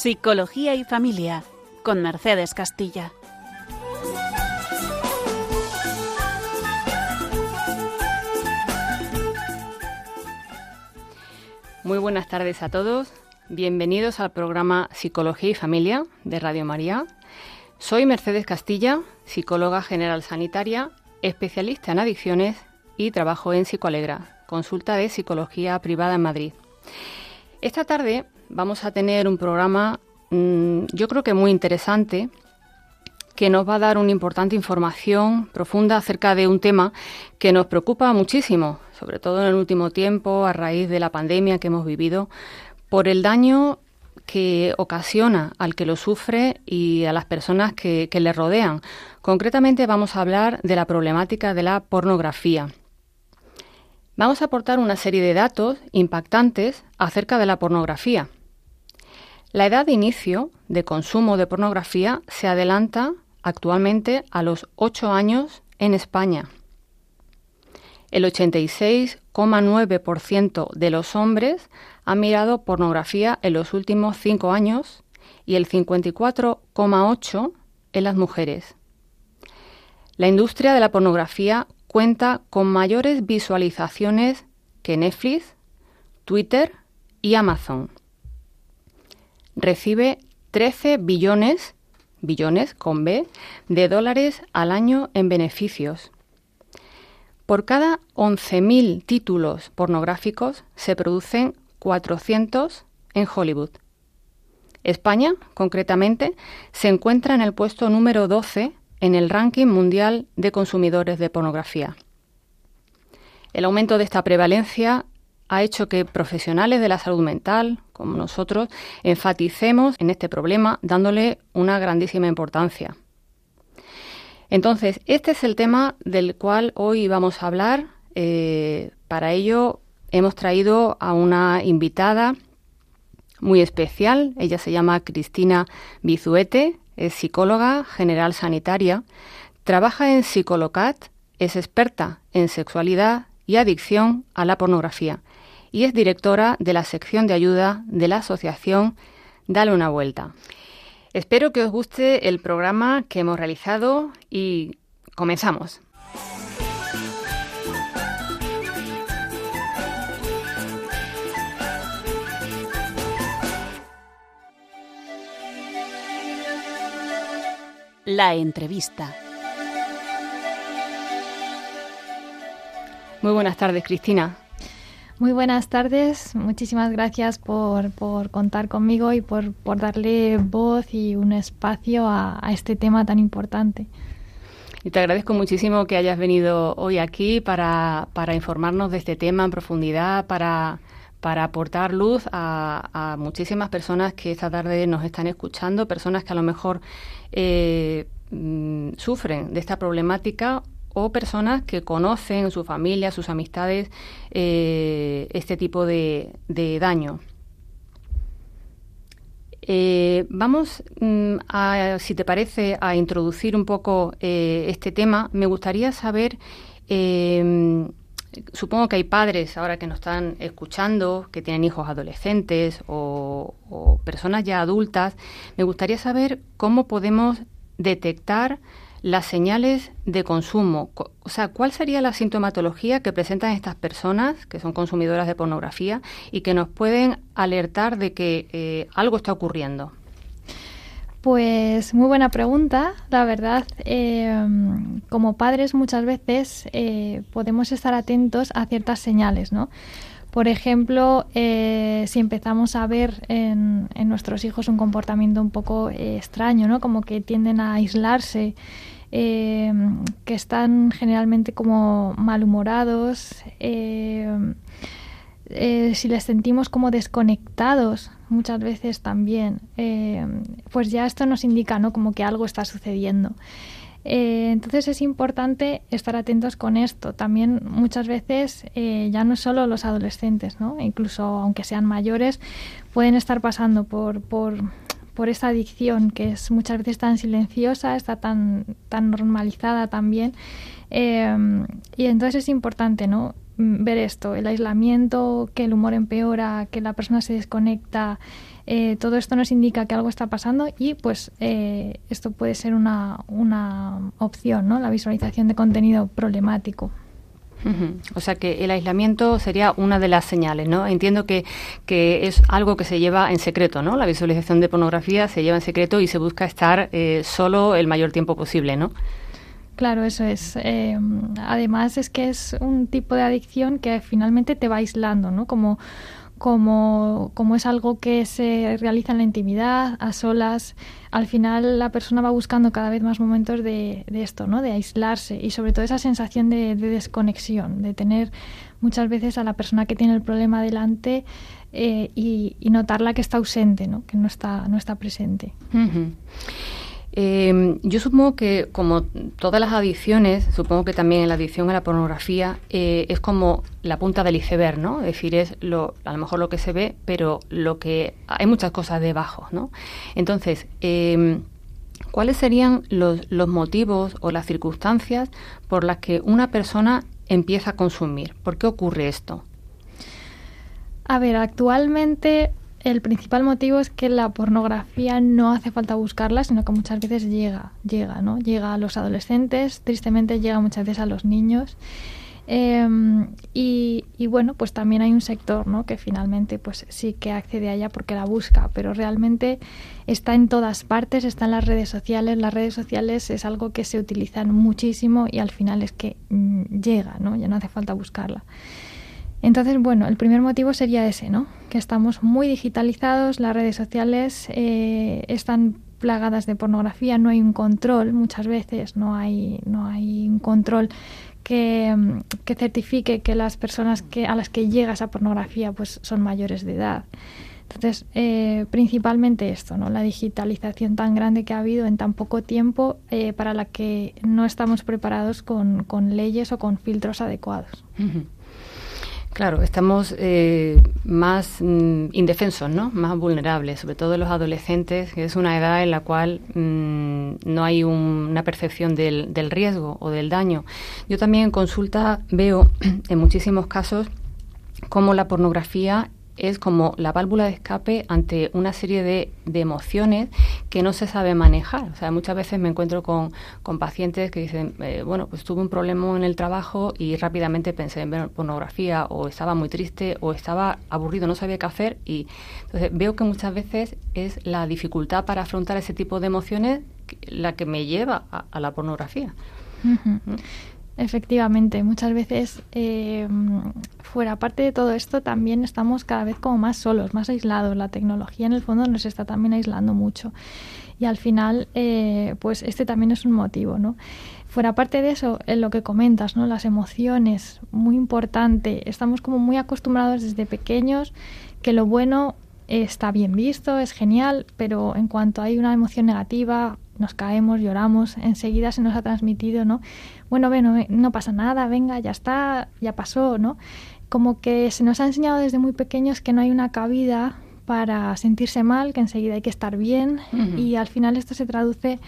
Psicología y Familia con Mercedes Castilla. Muy buenas tardes a todos. Bienvenidos al programa Psicología y Familia de Radio María. Soy Mercedes Castilla, psicóloga general sanitaria, especialista en adicciones y trabajo en Psicoalegra, consulta de psicología privada en Madrid. Esta tarde vamos a tener un programa mm, yo creo que muy interesante que nos va a dar una importante información profunda acerca de un tema que nos preocupa muchísimo, sobre todo en el último tiempo, a raíz de la pandemia que hemos vivido, por el daño que ocasiona al que lo sufre y a las personas que, que le rodean. Concretamente vamos a hablar de la problemática de la pornografía. Vamos a aportar una serie de datos impactantes acerca de la pornografía. La edad de inicio de consumo de pornografía se adelanta actualmente a los 8 años en España. El 86,9% de los hombres han mirado pornografía en los últimos 5 años y el 54,8% en las mujeres. La industria de la pornografía cuenta con mayores visualizaciones que Netflix, Twitter y Amazon. Recibe 13 billones, billones con B, de dólares al año en beneficios. Por cada 11.000 títulos pornográficos se producen 400 en Hollywood. España, concretamente, se encuentra en el puesto número 12 en el ranking mundial de consumidores de pornografía. El aumento de esta prevalencia ha hecho que profesionales de la salud mental, como nosotros, enfaticemos en este problema dándole una grandísima importancia. Entonces, este es el tema del cual hoy vamos a hablar. Eh, para ello hemos traído a una invitada muy especial. Ella se llama Cristina Bizuete, es psicóloga general sanitaria, trabaja en Psicolocat, es experta en sexualidad y adicción a la pornografía y es directora de la sección de ayuda de la asociación Dale una vuelta. Espero que os guste el programa que hemos realizado y comenzamos. La entrevista. Muy buenas tardes, Cristina. Muy buenas tardes, muchísimas gracias por, contar conmigo y por, darle voz y un espacio a, este tema tan importante. Y te agradezco muchísimo que hayas venido hoy aquí para, informarnos de este tema en profundidad, para, aportar luz a, a, muchísimas personas que esta tarde nos están escuchando, personas que a lo mejor eh, mm, sufren de esta problemática o personas que conocen su familia, sus amistades, eh, este tipo de, daño. Eh, vamos mm, a, si te parece, a introducir un poco este tema. Me gustaría saber, supongo que hay padres ahora que nos están escuchando, que tienen hijos adolescentes o personas ya adultas. Me gustaría saber cómo podemos detectar las señales de consumo. O sea, ¿cuál sería la sintomatología que presentan estas personas que son consumidoras de pornografía y que nos pueden alertar de que eh, algo está ocurriendo? Pues muy buena pregunta, la verdad. Em, como padres muchas veces eh, podemos estar atentos a ciertas señales, ¿no? Por ejemplo, eh, si empezamos a ver en, nuestros hijos un comportamiento un poco eh, extraño, ¿no? Como que tienden a aislarse, eh, que están generalmente como malhumorados, si les sentimos como desconectados muchas veces también, pues ya esto nos indica, ¿no? Como que algo está sucediendo. Eh, entonces es importante estar atentos con esto. También muchas veces eh, ya no solo los adolescentes, ¿no? incluso aunque sean mayores, pueden estar pasando por, por, por esta adicción que es muchas veces tan silenciosa, está tan, tan normalizada también. Eh, y entonces es importante ¿no? mm, ver esto, el aislamiento, que el humor empeora, que la persona se desconecta, eh, todo esto nos indica que algo está pasando y pues eh, esto puede ser una, una opción, ¿no? La visualización de contenido problemático. O sea que el aislamiento sería una de las señales, ¿no? Entiendo que, que, es algo que se lleva en secreto, ¿no? La visualización de pornografía se lleva en secreto y se busca estar eh, solo el mayor tiempo posible, ¿no? Claro, eso es. además es que es un tipo de adicción que finalmente te va aislando, ¿no? Como como, como es algo que se realiza en la intimidad, a solas, al final la persona va buscando cada vez más momentos de, de esto, ¿no? de aislarse y sobre todo esa sensación de, desconexión, de tener muchas veces a la persona que tiene el problema delante eh, y, notarla que está ausente, ¿no? que no está, no está presente. Eh, yo supongo que, como todas las adicciones, supongo que también la adicción a la pornografía eh, es como la punta del iceberg, ¿no? Es decir, es lo, a lo mejor lo que se ve, pero lo que hay muchas cosas debajo, ¿no? Entonces, em, ¿cuáles serían los, los motivos o las circunstancias por las que una persona empieza a consumir? ¿Por qué ocurre esto? A ver, actualmente el principal motivo es que la pornografía no hace falta buscarla, sino que muchas veces llega, llega, ¿no? Llega a los adolescentes, tristemente llega muchas veces a los niños. Em, y, bueno, pues también hay un sector ¿no? que finalmente pues sí que accede a ella porque la busca, pero realmente está en todas partes, está en las redes sociales. Las redes sociales es algo que se utilizan muchísimo y al final es que mm, llega, ¿no? ya no hace falta buscarla. Entonces, bueno, el primer motivo sería ese, ¿no? Que estamos muy digitalizados, las redes sociales eh, están plagadas de pornografía, no hay un control, muchas veces no hay, no hay un control que, certifique que las personas que, a las que llega esa pornografía pues son mayores de edad. Entonces, eh, principalmente esto, ¿no? la digitalización tan grande que ha habido en tan poco tiempo eh, para la que no estamos preparados con, con leyes o con filtros adecuados. Claro, estamos eh, más mm, indefensos, ¿no? Más vulnerables, sobre todo los adolescentes, que es una edad en la cual mm, no hay una percepción del, del riesgo o del daño. Yo también en consulta veo en muchísimos casos cómo la pornografía es como la válvula de escape ante una serie de, de, emociones que no se sabe manejar. O sea, muchas veces me encuentro con, con pacientes que dicen, eh, bueno, pues tuve un problema en el trabajo y rápidamente pensé en ver pornografía o estaba muy triste o estaba aburrido, no sabía qué hacer y entonces veo que muchas veces es la dificultad para afrontar ese tipo de emociones la que me lleva a, la pornografía. Efectivamente, muchas veces eh, fuera parte de todo esto también estamos cada vez como más solos, más aislados. La tecnología en el fondo nos está también aislando mucho y al final eh, pues este también es un motivo, ¿no? Fuera parte de eso, en lo que comentas, ¿no? Las emociones, muy importante. Estamos como muy acostumbrados desde pequeños que lo bueno está bien visto, es genial, pero en cuanto hay una emoción negativa, nos caemos, lloramos, enseguida se nos ha transmitido, ¿no? Bueno, bueno, no pasa nada, venga, ya está, ya pasó, ¿no? Como que se nos ha enseñado desde muy pequeños que no hay una cabida para sentirse mal, que enseguida hay que estar bien y al final esto se traduce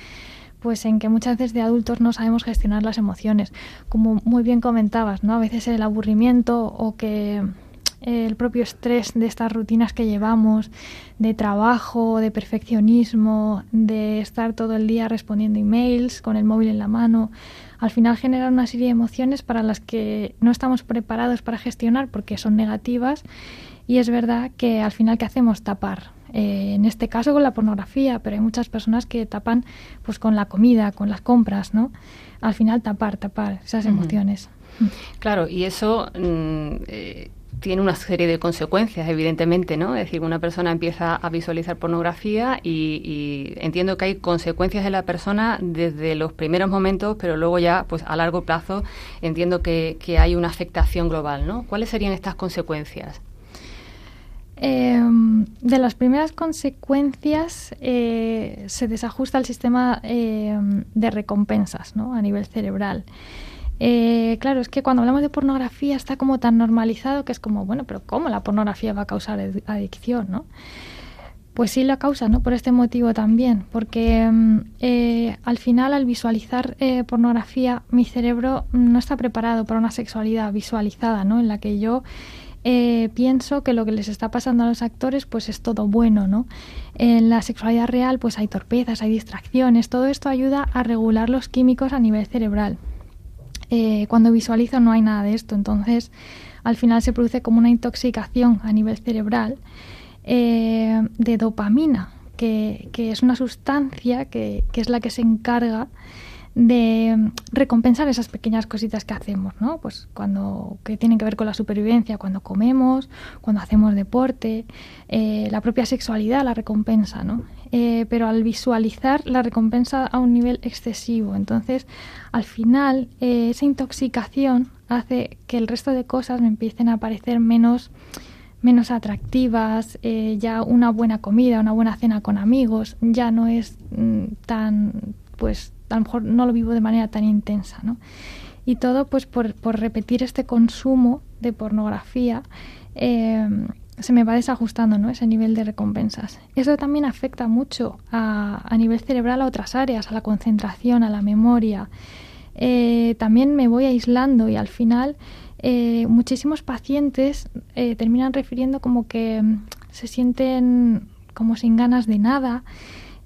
pues en que muchas veces de adultos no sabemos gestionar las emociones, como muy bien comentabas, ¿no? A veces el aburrimiento o que el propio estrés de estas rutinas que llevamos, de trabajo, de perfeccionismo, de estar todo el día respondiendo emails con el móvil en la mano, al final genera una serie de emociones para las que no estamos preparados para gestionar porque son negativas y es verdad que al final ¿qué hacemos? Tapar. Eh, en este caso con la pornografía, pero hay muchas personas que tapan pues con la comida, con las compras, ¿no? Al final tapar, tapar esas emociones. Claro, y eso mm, eh, tiene una serie de consecuencias, evidentemente, ¿no? Es decir, una persona empieza a visualizar pornografía y, entiendo que hay consecuencias en la persona desde los primeros momentos, pero luego ya, pues a largo plazo, entiendo que, hay una afectación global, ¿no? ¿Cuáles serían estas consecuencias? Em, de las primeras consecuencias eh, se desajusta el sistema em, de recompensas ¿no? a nivel cerebral. Eh, claro, es que cuando hablamos de pornografía está como tan normalizado que es como, bueno, pero ¿cómo la pornografía va a causar adicción, no? Pues sí la causa, ¿no? Por este motivo también, porque mm, eh, al final al visualizar eh, pornografía mi cerebro no está preparado para una sexualidad visualizada, ¿no? En la que yo eh, pienso que lo que les está pasando a los actores pues es todo bueno, ¿no? En la sexualidad real pues hay torpezas, hay distracciones, todo esto ayuda a regular los químicos a nivel cerebral. Eh, cuando visualizo no hay nada de esto, entonces al final se produce como una intoxicación a nivel cerebral eh, de dopamina, que, es una sustancia que, que es la que se encarga de recompensar esas pequeñas cositas que hacemos, ¿no? Pues cuando que tienen que ver con la supervivencia, cuando comemos, cuando hacemos deporte, eh, la propia sexualidad la recompensa, ¿no? Eh, pero al visualizar la recompensa a un nivel excesivo, entonces al final eh, esa intoxicación hace que el resto de cosas me empiecen a parecer menos menos atractivas, ya una buena comida, una buena cena con amigos, ya no es mm, tan pues a lo mejor no lo vivo de manera tan intensa, ¿no? Y todo pues por, repetir este consumo de pornografía eh, se me va desajustando ¿no? ese nivel de recompensas. Eso también afecta mucho a, nivel cerebral a otras áreas, a la concentración, a la memoria. Eh, también me voy aislando y al final eh, muchísimos pacientes terminan refiriendo como que mm, se sienten como sin ganas de nada,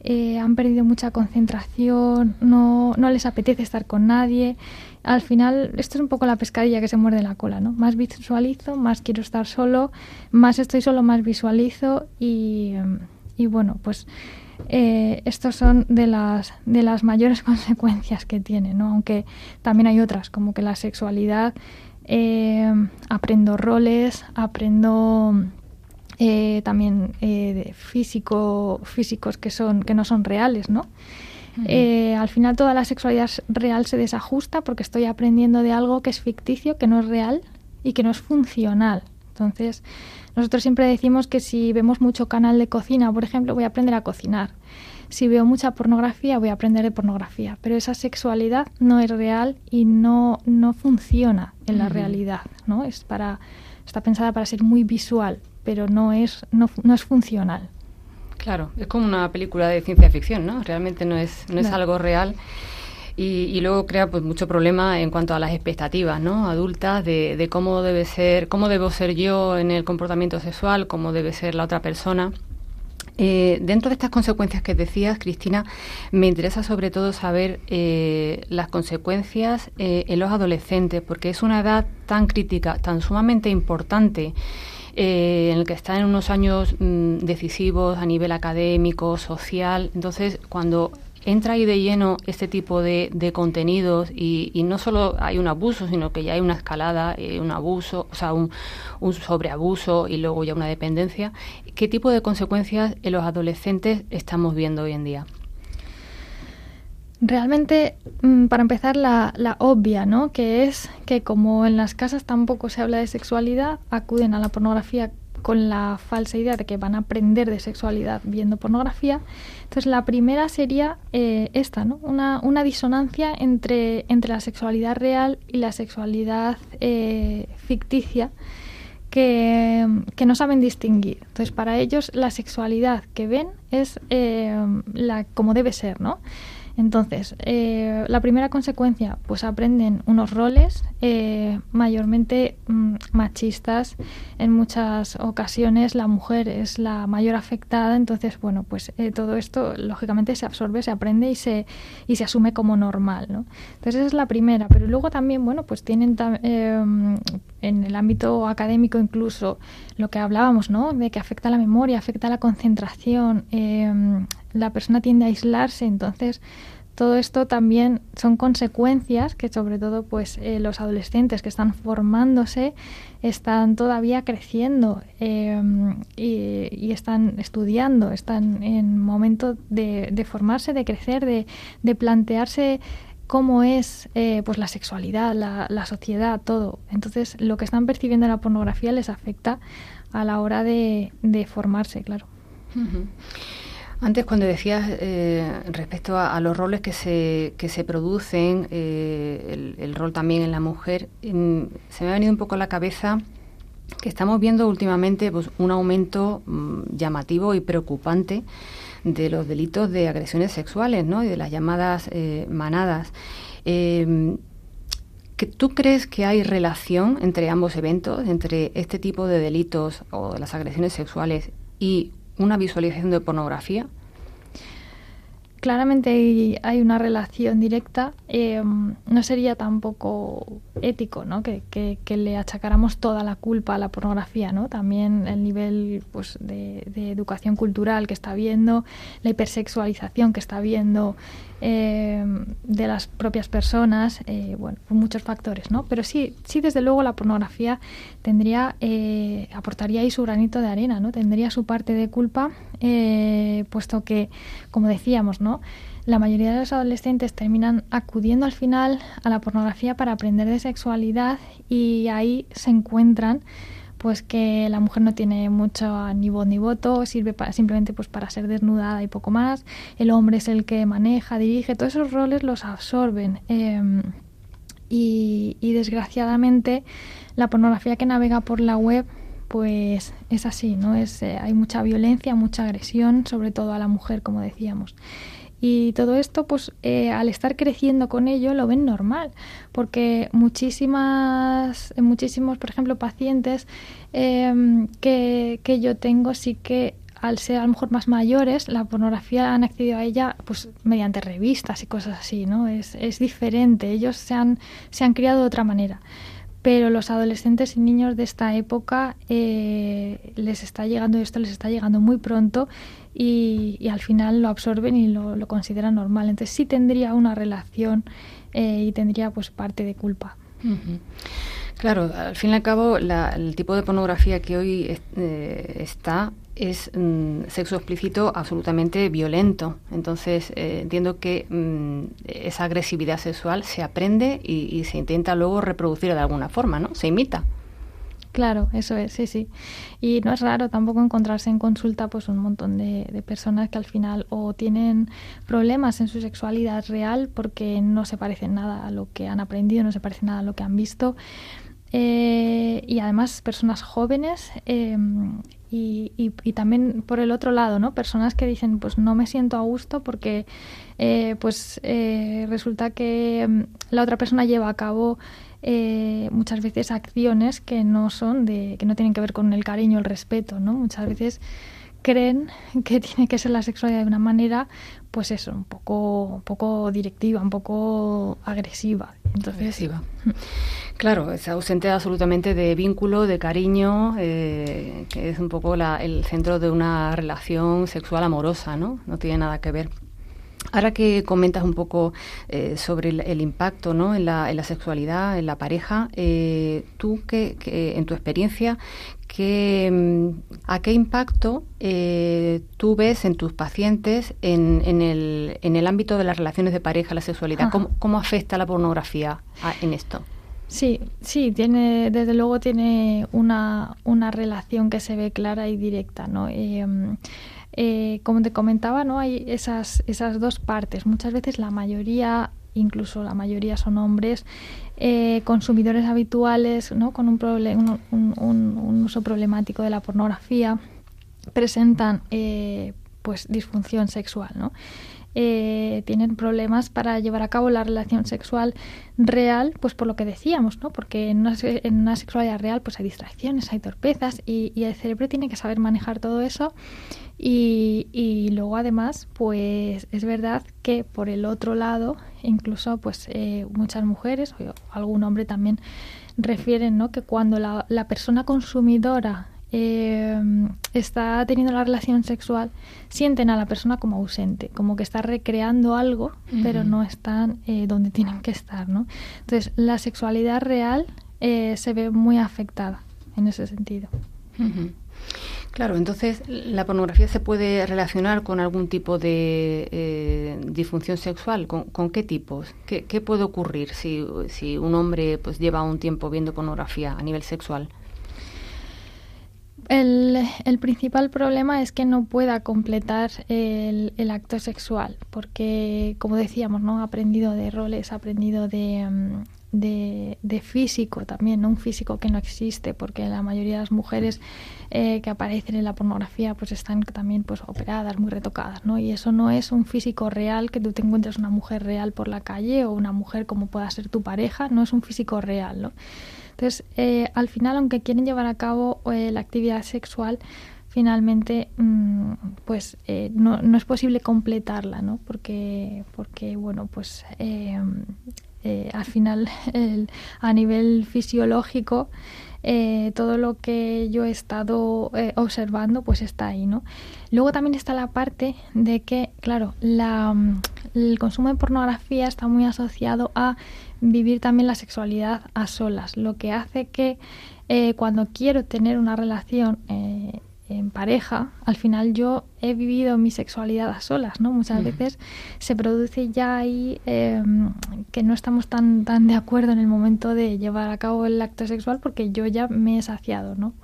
eh, han perdido mucha concentración, no, no les apetece estar con nadie. Al final, esto es un poco la pescadilla que se muerde la cola, ¿no? Más visualizo, más quiero estar solo, más estoy solo, más visualizo y, y bueno, pues eh, estos son de las, de las mayores consecuencias que tiene, ¿no? Aunque también hay otras, como que la sexualidad, eh, aprendo roles, aprendo eh, también eh, físico, físicos que, son, que no son reales, ¿no? Eh, al final toda la sexualidad real se desajusta porque estoy aprendiendo de algo que es ficticio, que no es real y que no es funcional. Entonces, nosotros siempre decimos que si vemos mucho canal de cocina, por ejemplo, voy a aprender a cocinar. Si veo mucha pornografía, voy a aprender de pornografía. Pero esa sexualidad no es real y no, no funciona en la realidad, ¿no? Es para, está pensada para ser muy visual, pero no es, no, no es funcional. Claro, es como una película de ciencia ficción, ¿no? Realmente no es, no es algo real. Y, y, luego crea pues mucho problema en cuanto a las expectativas no adultas de, de, cómo debe ser cómo debo ser yo en el comportamiento sexual cómo debe ser la otra persona eh, dentro de estas consecuencias que decías, Cristina, me interesa sobre todo saber eh, las consecuencias eh, en los adolescentes, porque es una edad tan crítica, tan sumamente importante eh, en el que están en unos años mm, decisivos a nivel académico, social. Entonces, cuando entra ahí de lleno este tipo de, contenidos y, no solo hay un abuso, sino que ya hay una escalada, eh, un abuso, o sea, un, sobreabuso y luego ya una dependencia, ¿qué tipo de consecuencias en los adolescentes estamos viendo hoy en día? Realmente, mm, para empezar, la, obvia, ¿no? Que es que como en las casas tampoco se habla de sexualidad, acuden a la pornografía con la falsa idea de que van a aprender de sexualidad viendo pornografía. Entonces, la primera sería eh, esta, ¿no? Una, una disonancia entre, entre la sexualidad real y la sexualidad eh, ficticia. Que, que, no saben distinguir. Entonces, para ellos la sexualidad que ven es eh, la como debe ser, ¿no? Entonces, eh, la primera consecuencia, pues aprenden unos roles eh, mayormente mm, machistas. En muchas ocasiones la mujer es la mayor afectada, entonces, bueno, pues eh, todo esto lógicamente se absorbe, se aprende y se, y se asume como normal, ¿no? Entonces, esa es la primera. Pero luego también, bueno, pues tienen en el ámbito académico incluso lo que hablábamos, ¿no? De que afecta la memoria, afecta la concentración, la persona tiende a aislarse, entonces todo esto también son consecuencias que sobre todo pues eh, los adolescentes que están formándose están todavía creciendo em, y, están estudiando, están en momento de, formarse, de crecer, de, plantearse cómo es eh, pues la sexualidad, la, sociedad, todo. Entonces lo que están percibiendo en la pornografía les afecta a la hora de, formarse, claro. Antes, cuando decías eh, respecto a, los roles que se, que se producen, eh, el, rol también en la mujer, se me ha venido un poco a la cabeza que estamos viendo últimamente pues, un aumento mm, llamativo y preocupante de los delitos de agresiones sexuales ¿no? y de las llamadas eh, manadas. Eh, ¿Tú crees que hay relación entre ambos eventos, entre este tipo de delitos o las agresiones sexuales y una visualización de pornografía? claramente hay, una relación directa. Eh, no sería tampoco ético ¿no? Que, le achacáramos toda la culpa a la pornografía. ¿no? También el nivel pues, de, educación cultural que está viendo, la hipersexualización que está viendo eh, de las propias personas, eh, bueno, muchos factores. ¿no? Pero sí, sí, desde luego la pornografía tendría, aportaría ahí su granito de arena, ¿no? tendría su parte de culpa, puesto que, como decíamos, ¿no? la mayoría de los adolescentes terminan acudiendo al final a la pornografía para aprender de sexualidad y ahí se encuentran pues que la mujer no tiene mucho ni voz ni voto, sirve para, simplemente pues para ser desnudada y poco más, el hombre es el que maneja, dirige, todos esos roles los absorben em, y, desgraciadamente la pornografía que navega por la web pues es así, ¿no? Es, eh, hay mucha violencia, mucha agresión, sobre todo a la mujer, como decíamos. Y todo esto, pues eh, al estar creciendo con ello, lo ven normal, porque muchísimas, muchísimos, por ejemplo, pacientes em, que, que yo tengo sí que al ser a lo mejor más mayores, la pornografía han accedido a ella pues mediante revistas y cosas así, ¿no? Es, es diferente, ellos se han, se han criado de otra manera pero los adolescentes y niños de esta época eh, les está llegando esto, les está llegando muy pronto y, al final lo absorben y lo, consideran normal. Entonces sí tendría una relación eh, y tendría pues parte de culpa. Claro, al fin y al cabo el tipo de pornografía que hoy eh, está es mm, sexo explícito absolutamente violento. Entonces, eh, entiendo que mm, esa agresividad sexual se aprende y, se intenta luego reproducir de alguna forma, ¿no? Se imita. Claro, eso es, sí, sí. Y no es raro tampoco encontrarse en consulta pues un montón de, personas que al final o tienen problemas en su sexualidad real porque no se parecen nada a lo que han aprendido, no se parece nada a lo que han visto. Eh, y además personas jóvenes em, y, también por el otro lado, ¿no? Personas que dicen, pues no me siento a gusto porque eh, pues eh, resulta que mm, la otra persona lleva a cabo eh, muchas veces acciones que no son de, que no tienen que ver con el cariño, el respeto, ¿no? Muchas veces creen que tiene que ser la sexualidad de una manera, pues eso, un poco, un poco directiva, un poco agresiva. Agresiva. Claro, es ausente absolutamente de vínculo, de cariño, eh, que es un poco el centro de una relación sexual amorosa, ¿no? No tiene nada que ver. Ahora que comentas un poco eh, sobre el, impacto ¿no? en, la, en, la, sexualidad, en la pareja, eh, tú que, en tu experiencia, que, mm, ¿a qué impacto tú ves en tus pacientes en, en, el, en el ámbito de las relaciones de pareja, la sexualidad? ¿Cómo, ¿Cómo, afecta la pornografía en esto? Sí, sí, tiene, desde luego tiene una, una relación que se ve clara y directa, ¿no? Eh, como te comentaba, ¿no? Hay esas, esas dos partes. Muchas veces la mayoría, incluso la mayoría son hombres, eh, consumidores habituales, ¿no? Con un, uso problemático de la pornografía, presentan eh, pues disfunción sexual, ¿no? eh, tienen problemas para llevar a cabo la relación sexual real, pues por lo que decíamos, ¿no? Porque en una, en una sexualidad real pues hay distracciones, hay torpezas y, el cerebro tiene que saber manejar todo eso y, y, luego además pues es verdad que por el otro lado incluso pues eh, muchas mujeres o algún hombre también refieren ¿no? que cuando la, la persona consumidora eh, está teniendo la relación sexual, sienten a la persona como ausente, como que está recreando algo, pero no están eh, donde tienen que estar, ¿no? Entonces, la sexualidad real eh, se ve muy afectada en ese sentido. Claro, entonces la pornografía se puede relacionar con algún tipo de eh, disfunción sexual. ¿Con, qué tipos? ¿Qué, puede ocurrir si, un hombre pues lleva un tiempo viendo pornografía a nivel sexual? El, principal problema es que no pueda completar el, el, acto sexual, porque, como decíamos, ¿no? ha aprendido de roles, ha aprendido de, de, físico también, no un físico que no existe, porque la mayoría de las mujeres eh, que aparecen en la pornografía pues están también pues operadas, muy retocadas, ¿no? Y eso no es un físico real, que tú te encuentres una mujer real por la calle o una mujer como pueda ser tu pareja, no es un físico real, ¿no? Entonces, eh, al final, aunque quieren llevar a cabo eh, la actividad sexual, finalmente mm, pues no, es posible completarla no porque porque bueno pues al final a nivel fisiológico eh, todo lo que yo he estado eh, observando pues está ahí, ¿no? Luego también está la parte de que, claro, la, mm, el consumo de pornografía está muy asociado a vivir también la sexualidad a solas, lo que hace que cuando quiero tener una relación en pareja, al final yo he vivido mi sexualidad a solas, ¿no? Muchas veces se produce ya ahí em, que no estamos tan, tan de acuerdo en el momento de llevar a cabo el acto sexual porque yo ya me he saciado, ¿no?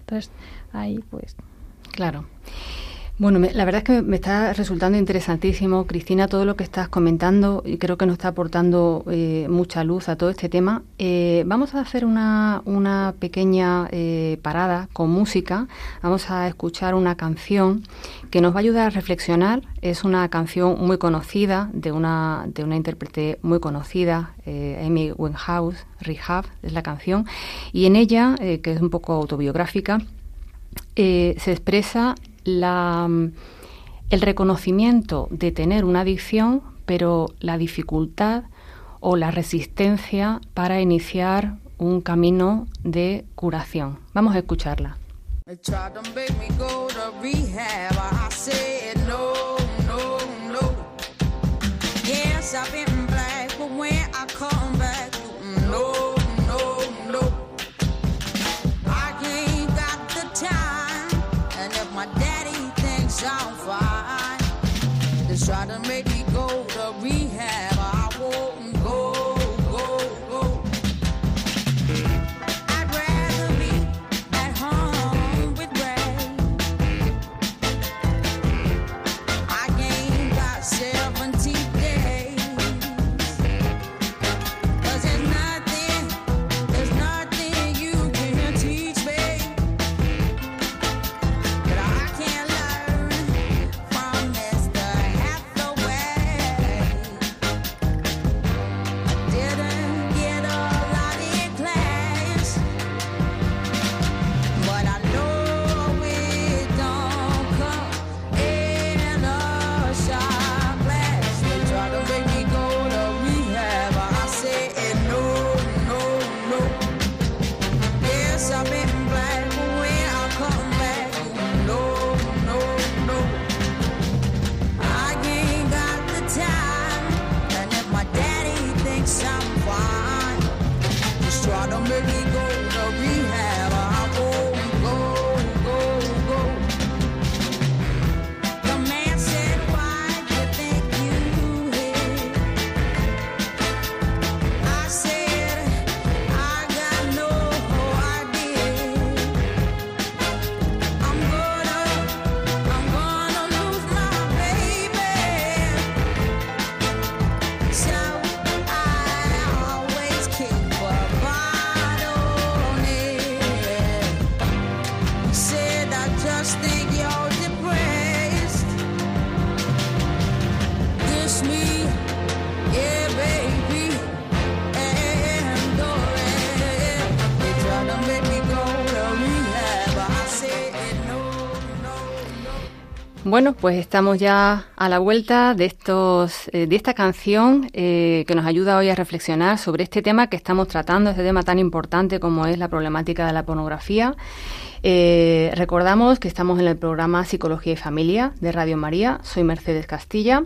Entonces, ahí pues... Claro. Bueno, la verdad es que me está resultando interesantísimo, Cristina, todo lo que estás comentando y creo que nos está aportando eh, mucha luz a todo este tema. Eh, vamos a hacer una, una pequeña eh, parada con música. Vamos a escuchar una canción que nos va a ayudar a reflexionar. Es una canción muy conocida de una, de una intérprete muy conocida, Amy Winehouse, Rehab es la canción, y en ella, que es un poco autobiográfica, se expresa la, el reconocimiento de tener una adicción, pero la dificultad o la resistencia para iniciar un camino de curación. Vamos a escucharla. Bueno, pues estamos ya a la vuelta de estos, eh, de esta canción eh, que nos ayuda hoy a reflexionar sobre este tema que estamos tratando, este tema tan importante como es la problemática de la pornografía. Eh, recordamos que estamos en el programa Psicología y Familia de Radio María. Soy Mercedes Castilla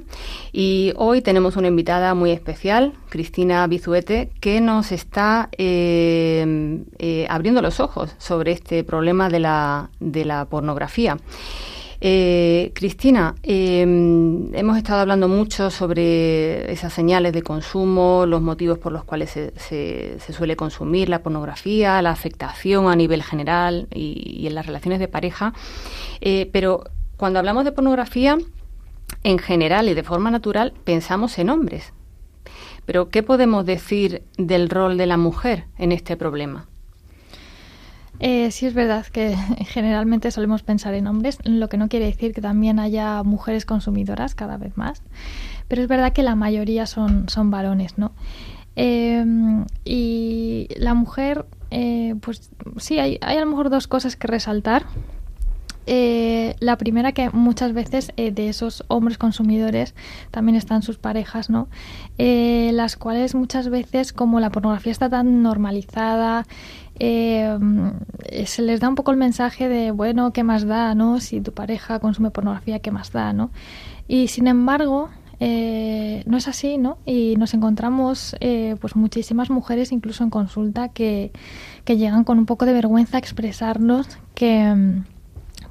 y hoy tenemos una invitada muy especial, Cristina Bizuete, que nos está abriendo los ojos sobre este problema de la, de la pornografía. Eh, Cristina, em, hemos estado hablando mucho sobre esas señales de consumo, los motivos por los cuales se, suele consumir la pornografía, la afectación a nivel general y, en las relaciones de pareja, eh, pero cuando hablamos de pornografía, en general y de forma natural, pensamos en hombres. Pero, ¿qué podemos decir del rol de la mujer en este problema? Eh, sí es verdad que generalmente solemos pensar en hombres, lo que no quiere decir que también haya mujeres consumidoras cada vez más, pero es verdad que la mayoría son, son varones, ¿no? Em, y la mujer, eh, pues sí, hay, hay a lo mejor dos cosas que resaltar. Eh, la primera que muchas veces eh, de esos hombres consumidores también están sus parejas, ¿no? Eh, las cuales muchas veces como la pornografía está tan normalizada, se les da un poco el mensaje de, bueno, ¿qué más da, no? Si tu pareja consume pornografía, ¿qué más da, no? Y sin embargo, no es así, ¿no? Y nos encontramos pues muchísimas mujeres, incluso en consulta, que, que, llegan con un poco de vergüenza a expresarnos que,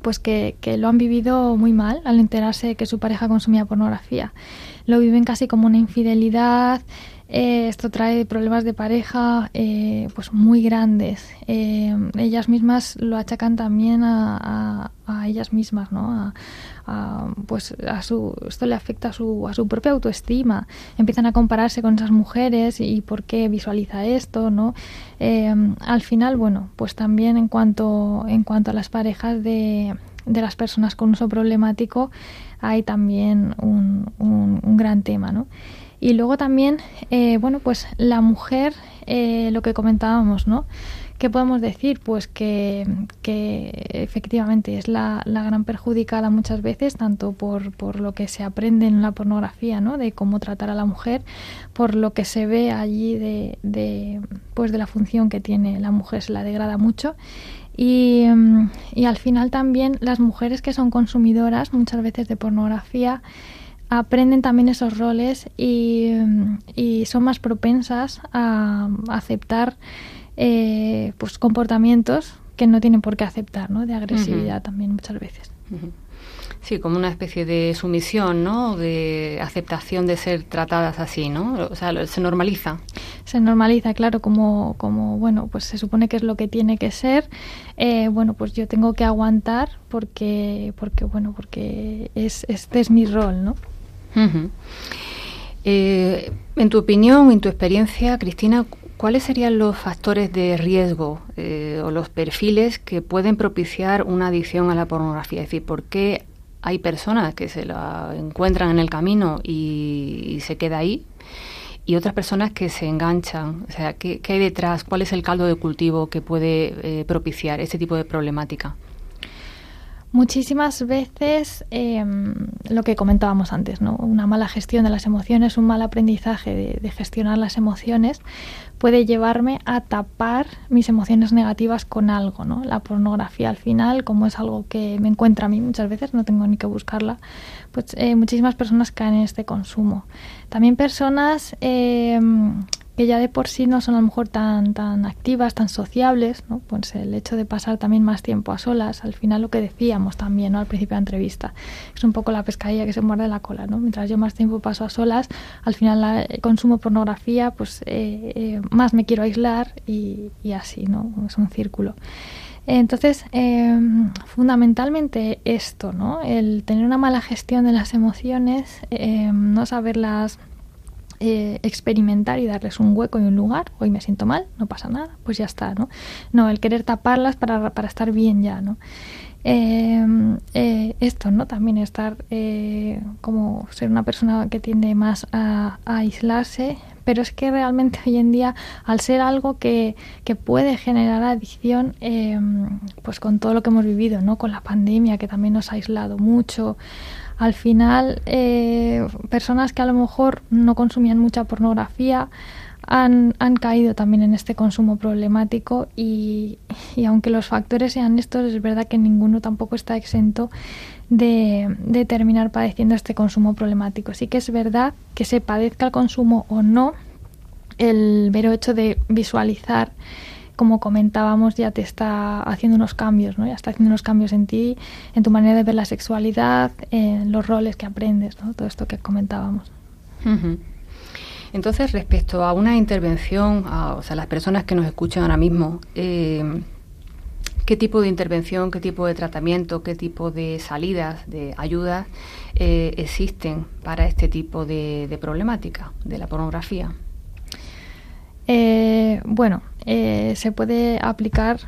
pues que, que, lo han vivido muy mal al enterarse que su pareja consumía pornografía. Lo viven casi como una infidelidad. Eh, esto trae problemas de pareja eh, pues muy grandes. Eh, ellas mismas lo achacan también a, a, ellas mismas, ¿no? pues a su, esto le afecta a su, a su propia autoestima. Empiezan a compararse con esas mujeres y por qué visualiza esto, ¿no? al final, bueno, pues también en cuanto, en cuanto a las parejas de, de las personas con uso problemático, hay también un, un, un gran tema, ¿no? Y luego también, eh, bueno, pues la mujer, eh, lo que comentábamos, ¿no? ¿Qué podemos decir? Pues que, que efectivamente es la, la, gran perjudicada muchas veces, tanto por, por lo que se aprende en la pornografía, ¿no? De cómo tratar a la mujer, por lo que se ve allí de, de, pues de la función que tiene la mujer, se la degrada mucho. Y, y al final también las mujeres que son consumidoras muchas veces de pornografía, aprenden también esos roles y, y son más propensas a, aceptar eh, pues comportamientos que no tienen por qué aceptar, ¿no? De agresividad uh -huh. también muchas veces. Uh -huh. Sí, como una especie de sumisión, ¿no? De aceptación de ser tratadas así, ¿no? O sea, se normaliza. Se normaliza, claro, como, como bueno, pues se supone que es lo que tiene que ser. Eh, bueno, pues yo tengo que aguantar porque, porque bueno, porque es, este es mi rol, ¿no? Eh, en tu opinión, en tu experiencia, Cristina, ¿cuáles serían los factores de riesgo eh, o los perfiles que pueden propiciar una adicción a la pornografía? Es decir, ¿por qué hay personas que se la encuentran en el camino y, y se queda ahí? y otras personas que se enganchan. O sea, ¿qué, qué hay detrás? ¿Cuál es el caldo de cultivo que puede eh, propiciar este tipo de problemática? Muchísimas veces eh, lo que comentábamos antes, ¿no? Una mala gestión de las emociones, un mal aprendizaje de, de, gestionar las emociones puede llevarme a tapar mis emociones negativas con algo, ¿no? La pornografía al final, como es algo que me encuentra a mí muchas veces, no tengo ni que buscarla, pues eh, muchísimas personas caen en este consumo. También personas eh, que ya de por sí no son a lo mejor tan, tan activas, tan sociables, ¿no? pues el hecho de pasar también más tiempo a solas, al final lo que decíamos también ¿no? al principio de la entrevista, es un poco la pescadilla que se muerde la cola, ¿no? mientras yo más tiempo paso a solas, al final la, consumo pornografía, pues eh, eh, más me quiero aislar y, y, así, ¿no? es un círculo. Entonces, eh, fundamentalmente esto, ¿no? El tener una mala gestión de las emociones, eh, no saberlas eh, experimentar y darles un hueco y un lugar. Hoy me siento mal, no pasa nada, pues ya está, ¿no? No, el querer taparlas para, para estar bien ya, ¿no? Eh, eh, esto, ¿no? También estar eh, como ser una persona que tiende más a, a, aislarse, pero es que realmente hoy en día, al ser algo que, que puede generar adicción, eh, pues con todo lo que hemos vivido, ¿no? Con la pandemia que también nos ha aislado mucho, al final eh, personas que a lo mejor no consumían mucha pornografía han, han caído también en este consumo problemático y, y, aunque los factores sean estos, es verdad que ninguno tampoco está exento de, de terminar padeciendo este consumo problemático. Sí que es verdad que se padezca el consumo o no, el mero hecho de visualizar como comentábamos, ya te está haciendo unos cambios, ¿no? Ya está haciendo unos cambios en ti, en tu manera de ver la sexualidad, en los roles que aprendes, ¿no? Todo esto que comentábamos. Entonces, respecto a una intervención, a, o sea, las personas que nos escuchan ahora mismo, eh, ¿qué tipo de intervención, qué tipo de tratamiento, qué tipo de salidas, de ayudas eh, existen para este tipo de, problemática de la pornografía? Eh, bueno, eh, se puede aplicar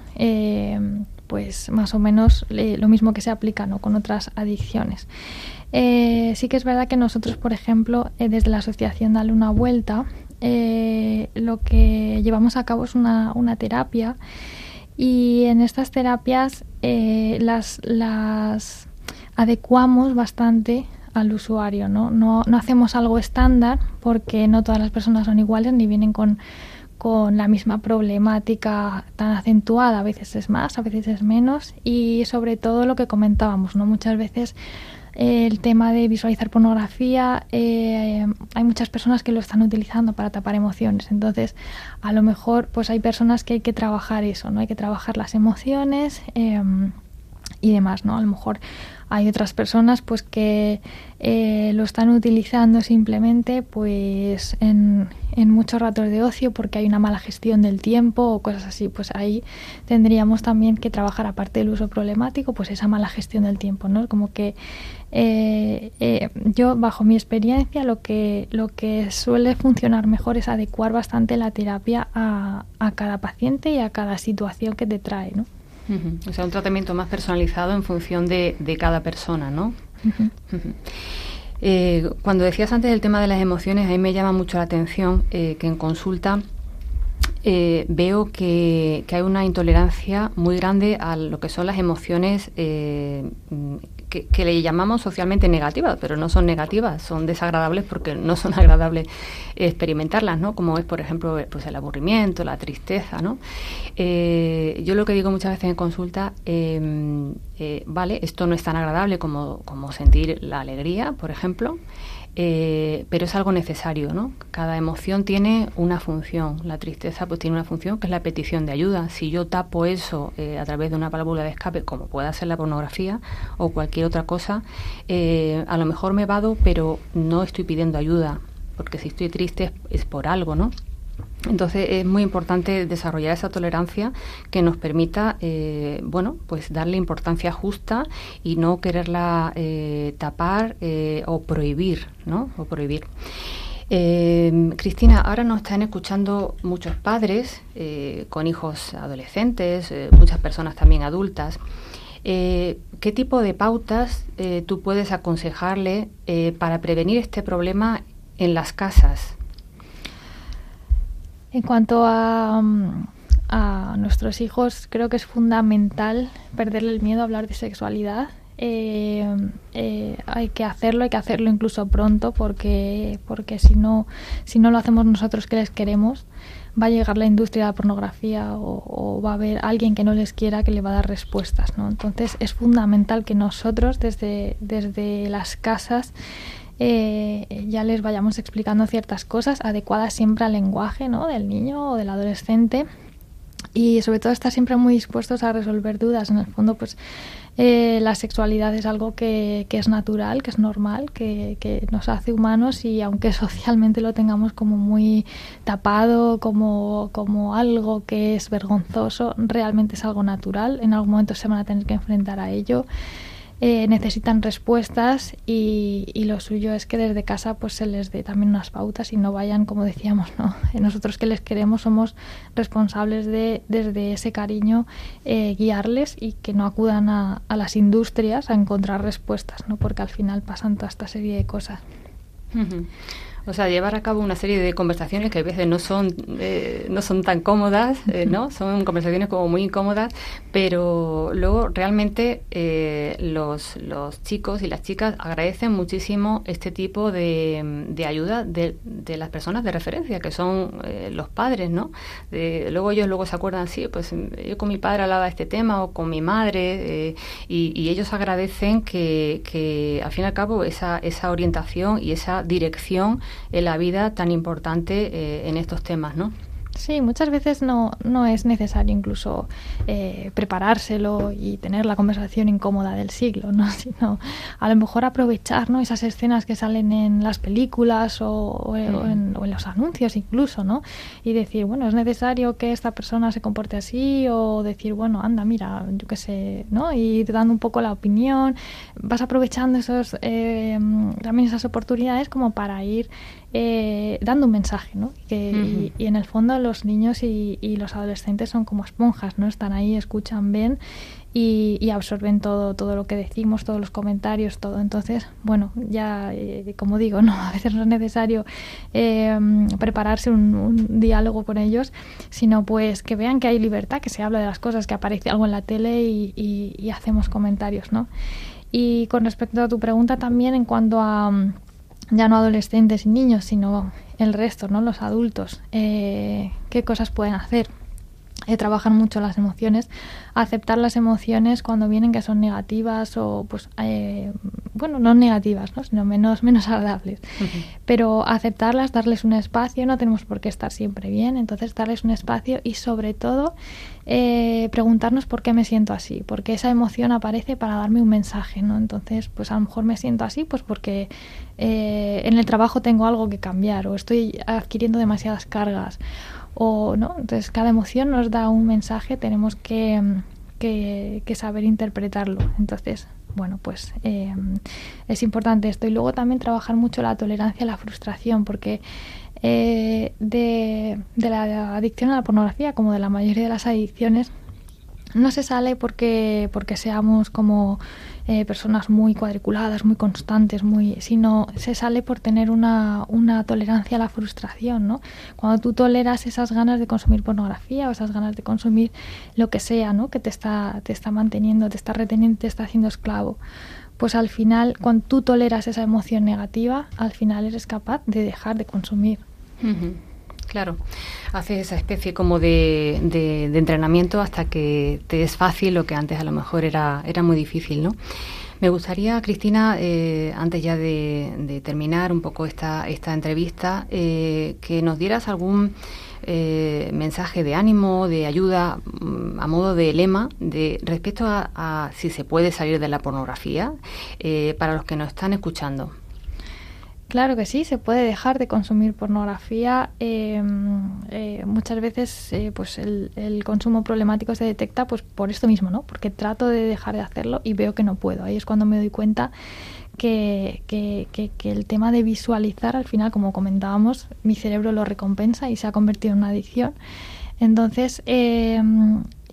pues más o menos lo mismo que se aplica ¿no? con otras adicciones. sí que es verdad que nosotros, por ejemplo, desde la asociación Dale una Vuelta, lo que llevamos a cabo es una terapia y en estas terapias las, las adecuamos bastante al usuario, ¿no? ¿no? No hacemos algo estándar porque no todas las personas son iguales ni vienen con, con la misma problemática tan acentuada, a veces es más, a veces es menos y sobre todo lo que comentábamos, ¿no? Muchas veces eh, el tema de visualizar pornografía, eh, hay muchas personas que lo están utilizando para tapar emociones. Entonces, a lo mejor, pues hay personas que hay que trabajar eso, ¿no? Hay que trabajar las emociones eh, y demás, ¿no? A lo mejor hay otras personas pues que eh, lo están utilizando simplemente pues en, muchos ratos de ocio porque hay una mala gestión del tiempo o cosas así. Pues ahí tendríamos también que trabajar aparte del uso problemático pues esa mala gestión del tiempo, ¿no? Como que eh, eh, yo bajo mi experiencia lo que lo que suele funcionar mejor es adecuar bastante la terapia a, a cada paciente y a cada situación que te trae, ¿no? O sea, un tratamiento más personalizado en función de, cada persona, ¿no? Eh, cuando decías antes el tema de las emociones, a mí me llama mucho la atención eh, que en consulta eh, veo que, hay una intolerancia muy grande a lo que son las emociones que, le llamamos socialmente negativas, pero no son negativas, son desagradables porque no son agradables experimentarlas, ¿no? Como es, por ejemplo, pues el aburrimiento, la tristeza, ¿no? Eh, yo lo que digo muchas veces en consulta, em, eh, vale, esto no es tan agradable como, como sentir la alegría, por ejemplo, eh, pero es algo necesario, ¿no? Cada emoción tiene una función. La tristeza pues tiene una función que es la petición de ayuda. Si yo tapo eso eh, a través de una válvula de escape, como puede ser la pornografía o cualquier otra cosa, eh, a lo mejor me vado, pero no estoy pidiendo ayuda, porque si estoy triste es por algo, ¿no? Entonces es muy importante desarrollar esa tolerancia que nos permita, eh, bueno, pues darle importancia justa y no quererla eh, tapar eh, o prohibir, ¿no? O prohibir. Cristina, ahora nos están escuchando muchos padres con hijos adolescentes, muchas personas también adultas. ¿Qué tipo de pautas tú puedes aconsejarle para prevenir este problema en las casas? En cuanto a, mm, a nuestros hijos, creo que es fundamental perderle el miedo a hablar de sexualidad. Eh, eh, hay que hacerlo, hay que hacerlo incluso pronto, porque, porque si, no, si no lo hacemos nosotros que les queremos, va a llegar la industria de la pornografía o, o, va a haber alguien que no les quiera que le va a dar respuestas. ¿no? Entonces es fundamental que nosotros desde, desde las casas eh, ya les vayamos explicando ciertas cosas adecuadas siempre al lenguaje ¿no? del niño o del adolescente y sobre todo estar siempre muy dispuestos a resolver dudas. En el fondo, pues eh, la sexualidad es algo que, es natural, que es normal, que, que, nos hace humanos y aunque socialmente lo tengamos como muy tapado, como, como algo que es vergonzoso, realmente es algo natural. En algún momento se van a tener que enfrentar a ello. Eh, necesitan respuestas y, lo suyo es que desde casa pues se les dé también unas pautas y no vayan como decíamos no nosotros que les queremos somos responsables de desde ese cariño eh, guiarles y que no acudan a, las industrias a encontrar respuestas no porque al final pasan toda esta serie de cosas o sea, llevar a cabo una serie de conversaciones que a veces no son, eh, no son tan cómodas, eh, ¿no? Son conversaciones como muy incómodas, pero luego realmente eh, los, los chicos y las chicas agradecen muchísimo este tipo de, de ayuda de, de, las personas de referencia, que son los padres, ¿no? luego ellos luego se acuerdan, sí, pues yo con mi padre hablaba de este tema o con mi madre, y, y, ellos agradecen que, que al fin y al cabo esa, esa orientación y esa dirección en la vida tan importante eh, en estos temas, ¿no? Sí, muchas veces no, no es necesario incluso eh, preparárselo y tener la conversación incómoda del siglo, ¿no? sino a lo mejor aprovechar ¿no? esas escenas que salen en las películas o, en, los anuncios incluso, ¿no? y decir, bueno, es necesario que esta persona se comporte así o decir, bueno, anda, mira, yo qué sé, ¿no? y dando un poco la opinión, vas aprovechando esos, eh, también esas oportunidades como para ir eh, dando un mensaje, ¿no? y, en el fondo los niños y, y, los adolescentes son como esponjas, ¿no? Están ahí, escuchan, ven y, absorben todo, todo lo que decimos, todos los comentarios, todo. Entonces, bueno, ya eh, como digo, no, a veces no es necesario eh, prepararse un, diálogo con ellos, sino pues que vean que hay libertad, que se habla de las cosas, que aparece algo en la tele y, y hacemos comentarios, ¿no? Y con respecto a tu pregunta también en cuanto a ya no adolescentes y niños, sino el resto, ¿no? Los adultos, eh, qué cosas pueden hacer eh, trabajan mucho las emociones, aceptar las emociones cuando vienen que son negativas o pues eh, bueno no negativas ¿no? sino menos menos agradables. Pero aceptarlas darles un espacio no tenemos por qué estar siempre bien entonces darles un espacio y sobre todo eh, preguntarnos por qué me siento así porque esa emoción aparece para darme un mensaje no entonces pues a lo mejor me siento así pues porque eh, en el trabajo tengo algo que cambiar o estoy adquiriendo demasiadas cargas o no entonces cada emoción nos da un mensaje tenemos que, que, saber interpretarlo. Entonces bueno pues eh, es importante esto. Y luego también trabajar mucho la tolerancia a la frustración porque eh, de, de la adicción a la pornografía como de la mayoría de las adicciones no se sale porque porque seamos como eh, personas muy cuadriculadas, muy constantes, muy, sino se sale por tener una, una tolerancia a la frustración, ¿no? Cuando tú toleras esas ganas de consumir pornografía o esas ganas de consumir lo que sea, ¿no? Que te está, te está manteniendo, te está reteniendo, te está haciendo esclavo pues al final, cuando tú toleras esa emoción negativa, al final eres capaz de dejar de consumir. Claro, haces esa especie como de, de, entrenamiento hasta que te es fácil lo que antes a lo mejor era, era muy difícil, ¿no? Me gustaría, Cristina, eh, antes ya de, terminar un poco esta, esta entrevista, eh, que nos dieras algún eh, mensaje de ánimo, de ayuda, mm, a modo de lema, de respecto a, a si se puede salir de la pornografía, para los que nos están escuchando. Claro que sí, se puede dejar de consumir pornografía. Em, eh, muchas veces eh, pues el, consumo problemático se detecta pues por esto mismo, ¿no? Porque trato de dejar de hacerlo y veo que no puedo. Ahí es cuando me doy cuenta que, que, que, el tema de visualizar, al final, como comentábamos, mi cerebro lo recompensa y se ha convertido en una adicción. Entonces,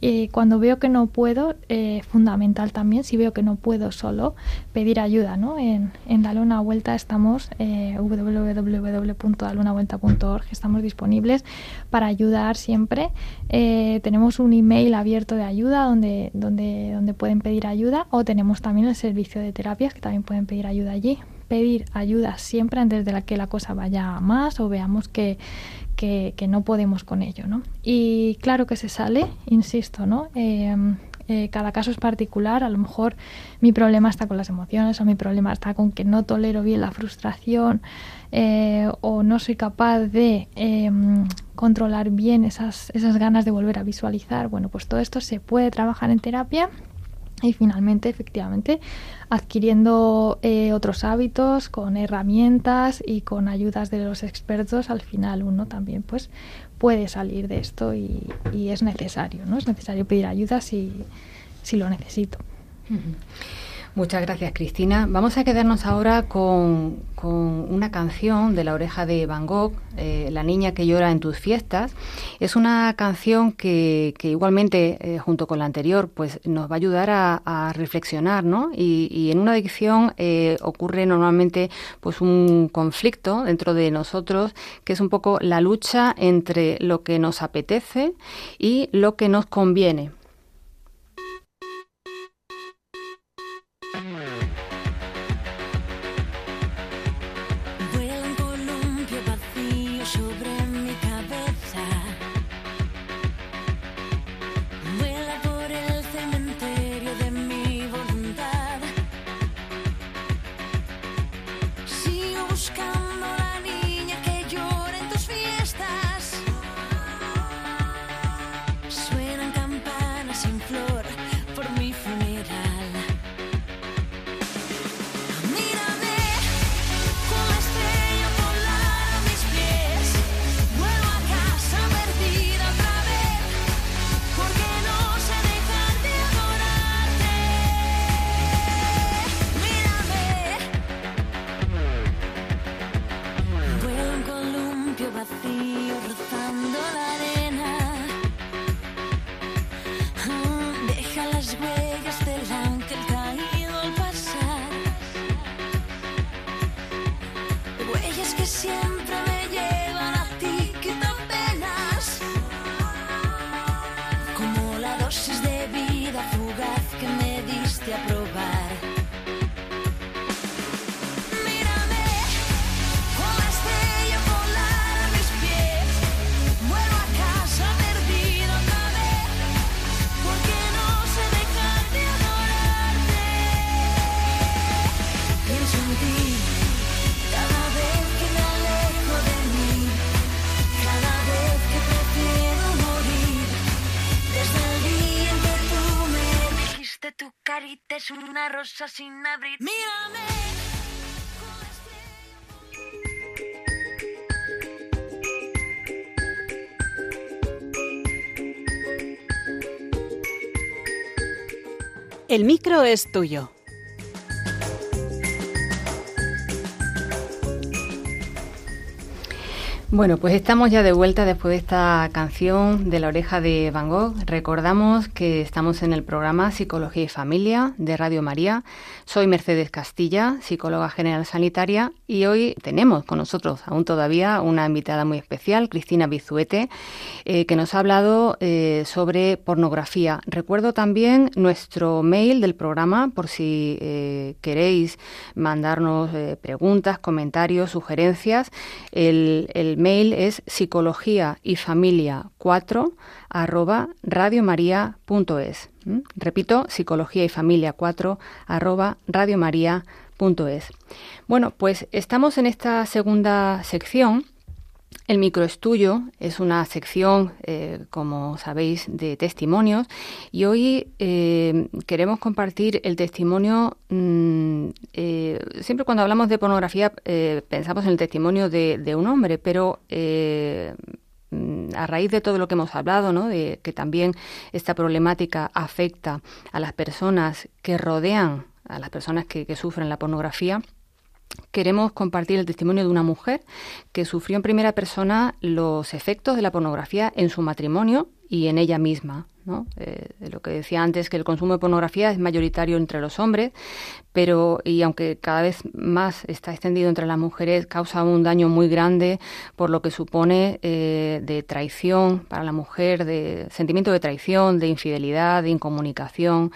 eh, cuando veo que no puedo, eh, fundamental también, si veo que no puedo solo, pedir ayuda. ¿no? En, en Dale una Vuelta estamos, eh, www.daleunavuelta.org, estamos disponibles para ayudar siempre. Eh, tenemos un email abierto de ayuda donde, donde, donde pueden pedir ayuda o tenemos también el servicio de terapias que también pueden pedir ayuda allí pedir ayuda siempre antes de que la cosa vaya más o veamos que, que, no podemos con ello, ¿no? Y claro que se sale, insisto, ¿no? Em, eh, cada caso es particular, a lo mejor mi problema está con las emociones o mi problema está con que no tolero bien la frustración eh, o no soy capaz de em, controlar bien esas, esas ganas de volver a visualizar. Bueno, pues todo esto se puede trabajar en terapia y finalmente, efectivamente, adquiriendo eh, otros hábitos con herramientas y con ayudas de los expertos, al final uno también pues puede salir de esto y, es necesario, ¿no? Es necesario pedir ayuda si, si lo necesito. Muchas gracias, Cristina. Vamos a quedarnos ahora con, una canción de la oreja de Van Gogh, eh, La niña que llora en tus fiestas. Es una canción que, igualmente, eh, junto con la anterior, pues nos va a ayudar a, reflexionar, ¿no? Y, en una adicción eh, ocurre normalmente pues un conflicto dentro de nosotros, que es un poco la lucha entre lo que nos apetece y lo que nos conviene. Una rosa sin abrir. Mírame. El micro es tuyo. Bueno, pues estamos ya de vuelta después de esta canción de la oreja de Van Gogh. Recordamos que estamos en el programa Psicología y Familia de Radio María. Soy Mercedes Castilla, psicóloga general sanitaria, y hoy tenemos con nosotros aún todavía una invitada muy especial, Cristina Bizuete, eh, que nos ha hablado eh, sobre pornografía. Recuerdo también nuestro mail del programa por si eh, queréis mandarnos preguntas, comentarios, sugerencias. El, el es psicología y familia 4 arroba radiomaria.es. ¿m? Repito, psicología y familia 4 arroba radiomaria.es. Bueno, pues estamos en esta segunda sección. El microestudio es una sección, eh, como sabéis, de testimonios y hoy eh, queremos compartir el testimonio. mm, eh, siempre cuando hablamos de pornografía eh, pensamos en el testimonio de, de un hombre, pero mm, a raíz de todo lo que hemos hablado, ¿no? de que también esta problemática afecta a las personas que rodean a las personas que, que sufren la pornografía, queremos compartir el testimonio de una mujer que sufrió en primera persona los efectos de la pornografía en su matrimonio y en ella misma. Eh, de lo que decía antes, que el consumo de pornografía es mayoritario entre los hombres, pero y aunque cada vez más está extendido entre las mujeres, causa un daño muy grande por lo que supone eh, de traición para la mujer, de sentimiento de traición, de infidelidad, de incomunicación,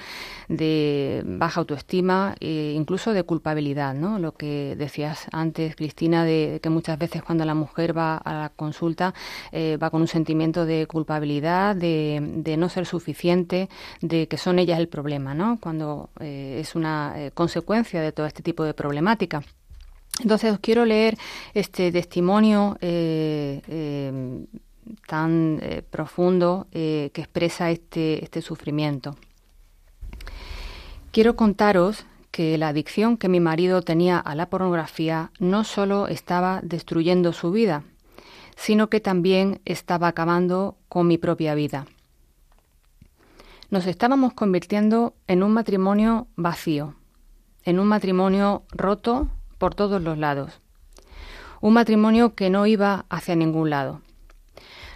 de baja autoestima e incluso de culpabilidad, ¿no? Lo que decías antes, Cristina, de que muchas veces cuando la mujer va a la consulta eh, va con un sentimiento de culpabilidad, de, de, no ser suficiente, de que son ellas el problema, ¿no? Cuando eh, es una eh, consecuencia de todo este tipo de problemática. Entonces os quiero leer este testimonio eh, tan profundo que expresa este, este sufrimiento. Quiero contaros que la adicción que mi marido tenía a la pornografía no solo estaba destruyendo su vida, sino que también estaba acabando con mi propia vida. Nos estábamos convirtiendo en un matrimonio vacío, en un matrimonio roto por todos los lados, un matrimonio que no iba hacia ningún lado.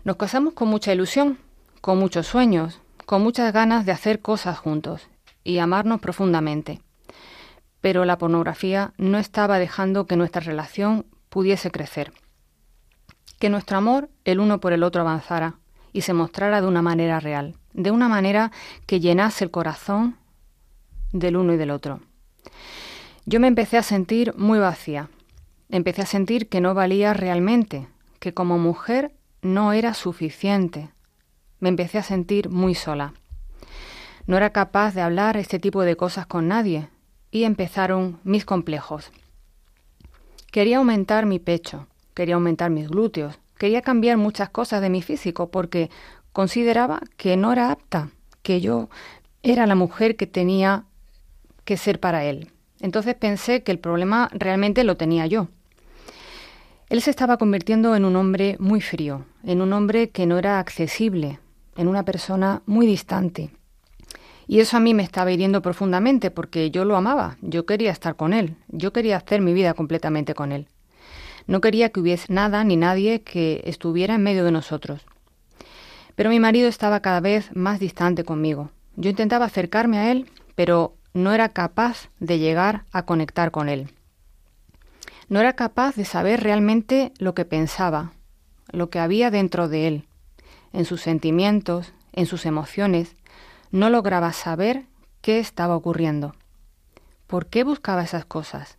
Nos casamos con mucha ilusión, con muchos sueños, con muchas ganas de hacer cosas juntos y amarnos profundamente. Pero la pornografía no estaba dejando que nuestra relación pudiese crecer, que nuestro amor el uno por el otro avanzara y se mostrara de una manera real, de una manera que llenase el corazón del uno y del otro. Yo me empecé a sentir muy vacía, empecé a sentir que no valía realmente, que como mujer no era suficiente. Me empecé a sentir muy sola. No era capaz de hablar este tipo de cosas con nadie y empezaron mis complejos. Quería aumentar mi pecho, quería aumentar mis glúteos, quería cambiar muchas cosas de mi físico porque consideraba que no era apta, que yo era la mujer que tenía que ser para él. Entonces pensé que el problema realmente lo tenía yo. Él se estaba convirtiendo en un hombre muy frío, en un hombre que no era accesible, en una persona muy distante. Y eso a mí me estaba hiriendo profundamente porque yo lo amaba, yo quería estar con él, yo quería hacer mi vida completamente con él. No quería que hubiese nada ni nadie que estuviera en medio de nosotros. Pero mi marido estaba cada vez más distante conmigo. Yo intentaba acercarme a él, pero no era capaz de llegar a conectar con él. No era capaz de saber realmente lo que pensaba, lo que había dentro de él, en sus sentimientos, en sus emociones. No lograba saber qué estaba ocurriendo. ¿Por qué buscaba esas cosas?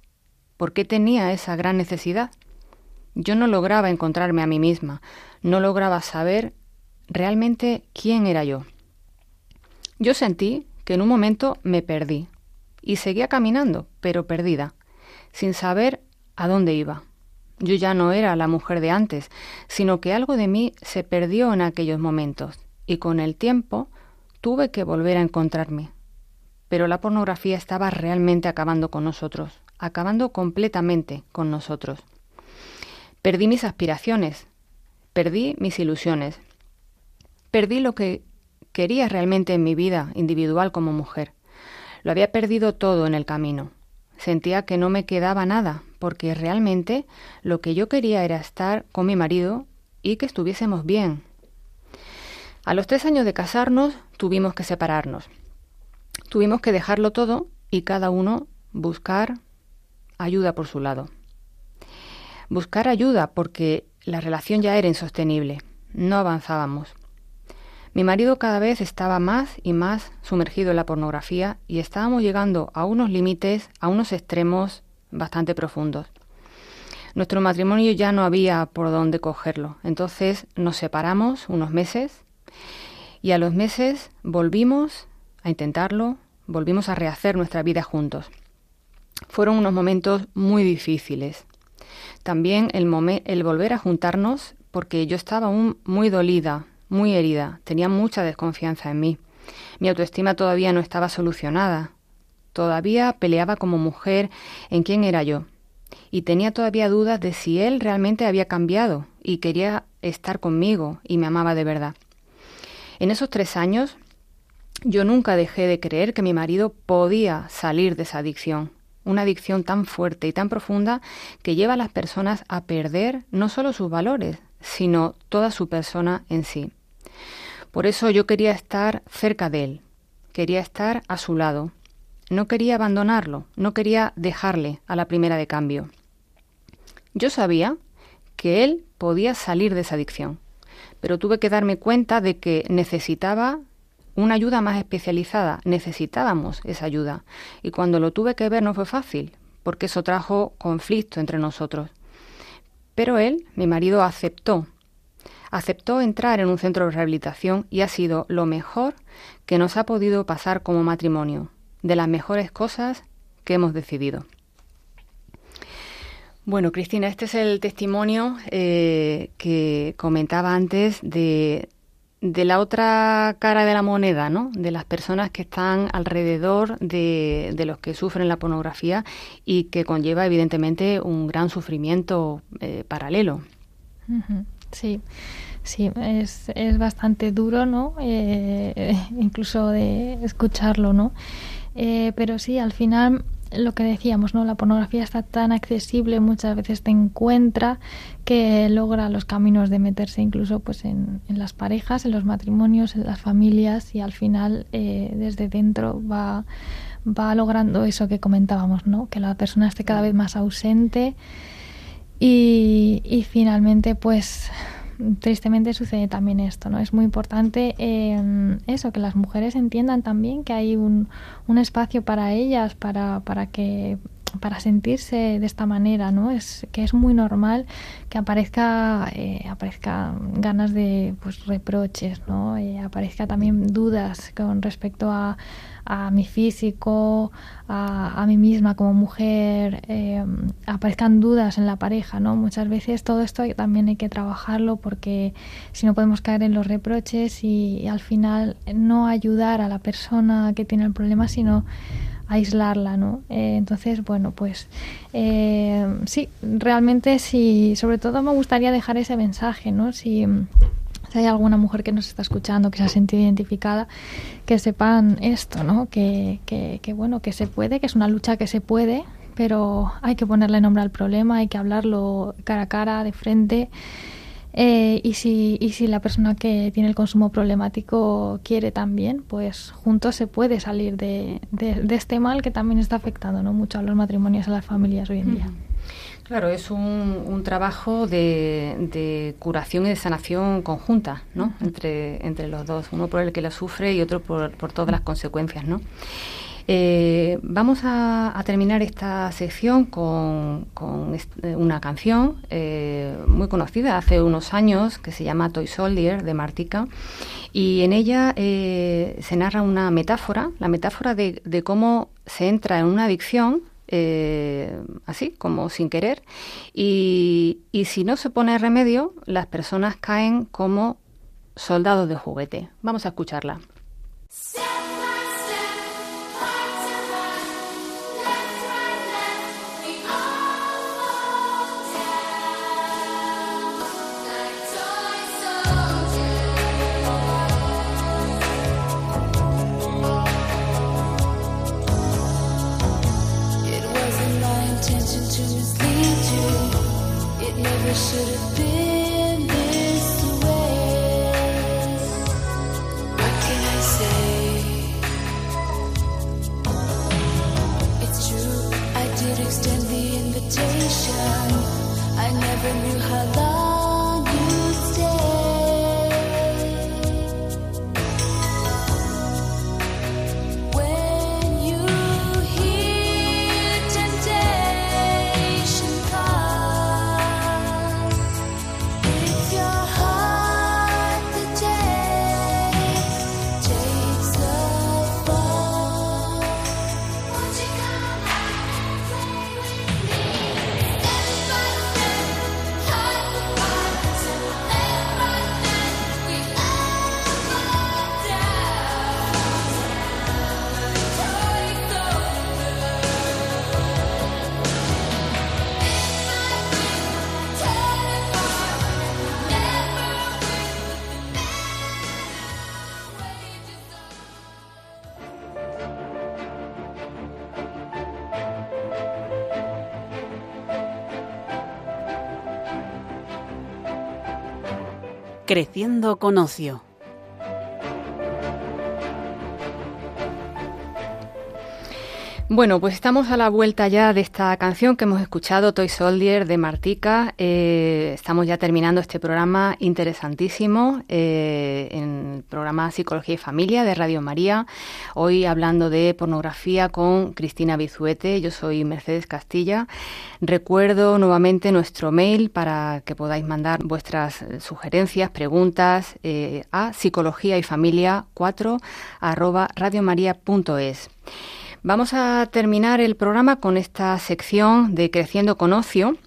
¿Por qué tenía esa gran necesidad? Yo no lograba encontrarme a mí misma, no lograba saber realmente quién era yo. Yo sentí que en un momento me perdí y seguía caminando, pero perdida, sin saber a dónde iba. Yo ya no era la mujer de antes, sino que algo de mí se perdió en aquellos momentos y con el tiempo tuve que volver a encontrarme. Pero la pornografía estaba realmente acabando con nosotros, acabando completamente con nosotros. Perdí mis aspiraciones, perdí mis ilusiones, perdí lo que quería realmente en mi vida individual como mujer. Lo había perdido todo en el camino. Sentía que no me quedaba nada, porque realmente lo que yo quería era estar con mi marido y que estuviésemos bien. A los tres años de casarnos tuvimos que separarnos. Tuvimos que dejarlo todo y cada uno buscar ayuda por su lado. Buscar ayuda porque la relación ya era insostenible. No avanzábamos. Mi marido cada vez estaba más y más sumergido en la pornografía y estábamos llegando a unos límites, a unos extremos bastante profundos. Nuestro matrimonio ya no había por dónde cogerlo, entonces nos separamos unos meses y a los meses volvimos a intentarlo, volvimos a rehacer nuestra vida juntos. Fueron unos momentos muy difíciles. También el, el volver a juntarnos porque yo estaba aún muy dolida, muy herida, tenía mucha desconfianza en mí. Mi autoestima todavía no estaba solucionada. Todavía peleaba como mujer en quién era yo. Y tenía todavía dudas de si él realmente había cambiado y quería estar conmigo y me amaba de verdad. En esos tres años yo nunca dejé de creer que mi marido podía salir de esa adicción, una adicción tan fuerte y tan profunda que lleva a las personas a perder no solo sus valores, sino toda su persona en sí. Por eso yo quería estar cerca de él, quería estar a su lado, no quería abandonarlo, no quería dejarle a la primera de cambio. Yo sabía que él podía salir de esa adicción, pero tuve que darme cuenta de que necesitaba una ayuda más especializada, necesitábamos esa ayuda, y cuando lo tuve que ver no fue fácil, porque eso trajo conflicto entre nosotros. Pero él, mi marido, aceptó aceptó entrar en un centro de rehabilitación y ha sido lo mejor que nos ha podido pasar como matrimonio, de las mejores cosas que hemos decidido. Bueno, Cristina, este es el testimonio eh, que comentaba antes de, de la otra cara de la moneda, ¿no? De las personas que están alrededor de, de los que sufren la pornografía y que conlleva, evidentemente, un gran sufrimiento eh, paralelo. Sí, sí, es, es bastante duro, ¿no? Eh, incluso de escucharlo, ¿no? Eh, pero sí, al final lo que decíamos, ¿no? La pornografía está tan accesible, muchas veces te encuentra que logra los caminos de meterse incluso pues en, en las parejas, en los matrimonios, en las familias y al final eh, desde dentro va, va logrando eso que comentábamos, ¿no? Que la persona esté cada vez más ausente y, y finalmente pues tristemente sucede también esto, ¿no? Es muy importante eh, eso, que las mujeres entiendan también que hay un, un espacio para ellas, para, para que para sentirse de esta manera, ¿no? Es que es muy normal que aparezca eh, aparezca ganas de pues reproches, ¿no? Eh, aparezca también dudas con respecto a, a mi físico, a, a, mí misma como mujer, eh, aparezcan dudas en la pareja, ¿no? Muchas veces todo esto también hay que trabajarlo porque si no podemos caer en los reproches y, y al final no ayudar a la persona que tiene el problema, sino aislarla, ¿no? Eh, entonces, bueno, pues eh, sí, realmente sí, sobre todo me gustaría dejar ese mensaje, ¿no? Si, si hay alguna mujer que nos está escuchando, que se ha sentido identificada, que sepan esto, ¿no? Que, que, que bueno, que se puede, que es una lucha que se puede, pero hay que ponerle nombre al problema, hay que hablarlo cara a cara, de frente. Eh, y, si, y si la persona que tiene el consumo problemático quiere también, pues juntos se puede salir de, de, de este mal que también está afectando ¿no? mucho a los matrimonios, a las familias hoy en día. Claro, es un, un trabajo de, de curación y de sanación conjunta, ¿no? entre, entre los dos, uno por el que la sufre y otro por, por todas las consecuencias, ¿no? Eh, vamos a, terminar esta sección con, con eh, una canción eh, muy conocida hace unos años que se llama Toy Soldier de Martica y en ella se narra una metáfora, la metáfora de, cómo se entra en una adicción eh, así como sin querer y, y si no se pone remedio las personas caen como soldados de juguete. Vamos a escucharla. Step Creciendo con ocio. Bueno, pues estamos a la vuelta ya de esta canción que hemos escuchado, Toy Soldier de Martica. Eh, estamos ya terminando este programa interesantísimo eh, en el programa Psicología y Familia de Radio María. Hoy hablando de pornografía con Cristina Bizuete. Yo soy Mercedes Castilla. Recuerdo nuevamente nuestro mail para que podáis mandar vuestras sugerencias, preguntas eh, a psicología y familia 4 arroba. Vamos a terminar el programa con esta sección de Creciendo con Ocio.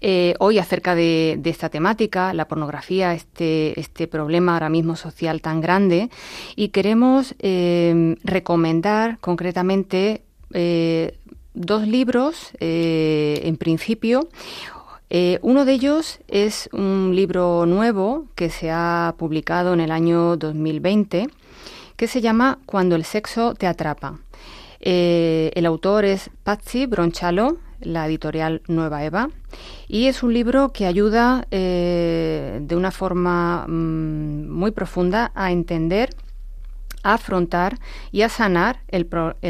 Eh, hoy acerca de, esta temática, la pornografía, este, este, problema ahora mismo social tan grande, y queremos eh, recomendar concretamente eh, dos libros, en principio. Uno de ellos es un libro nuevo que se ha publicado en el año 2020, que se llama Cuando el sexo te atrapa. Eh, el autor es Patsy Bronchalo, la editorial Nueva Eva, y es un libro que ayuda eh, de una forma mmm, muy profunda a entender, a afrontar y a sanar el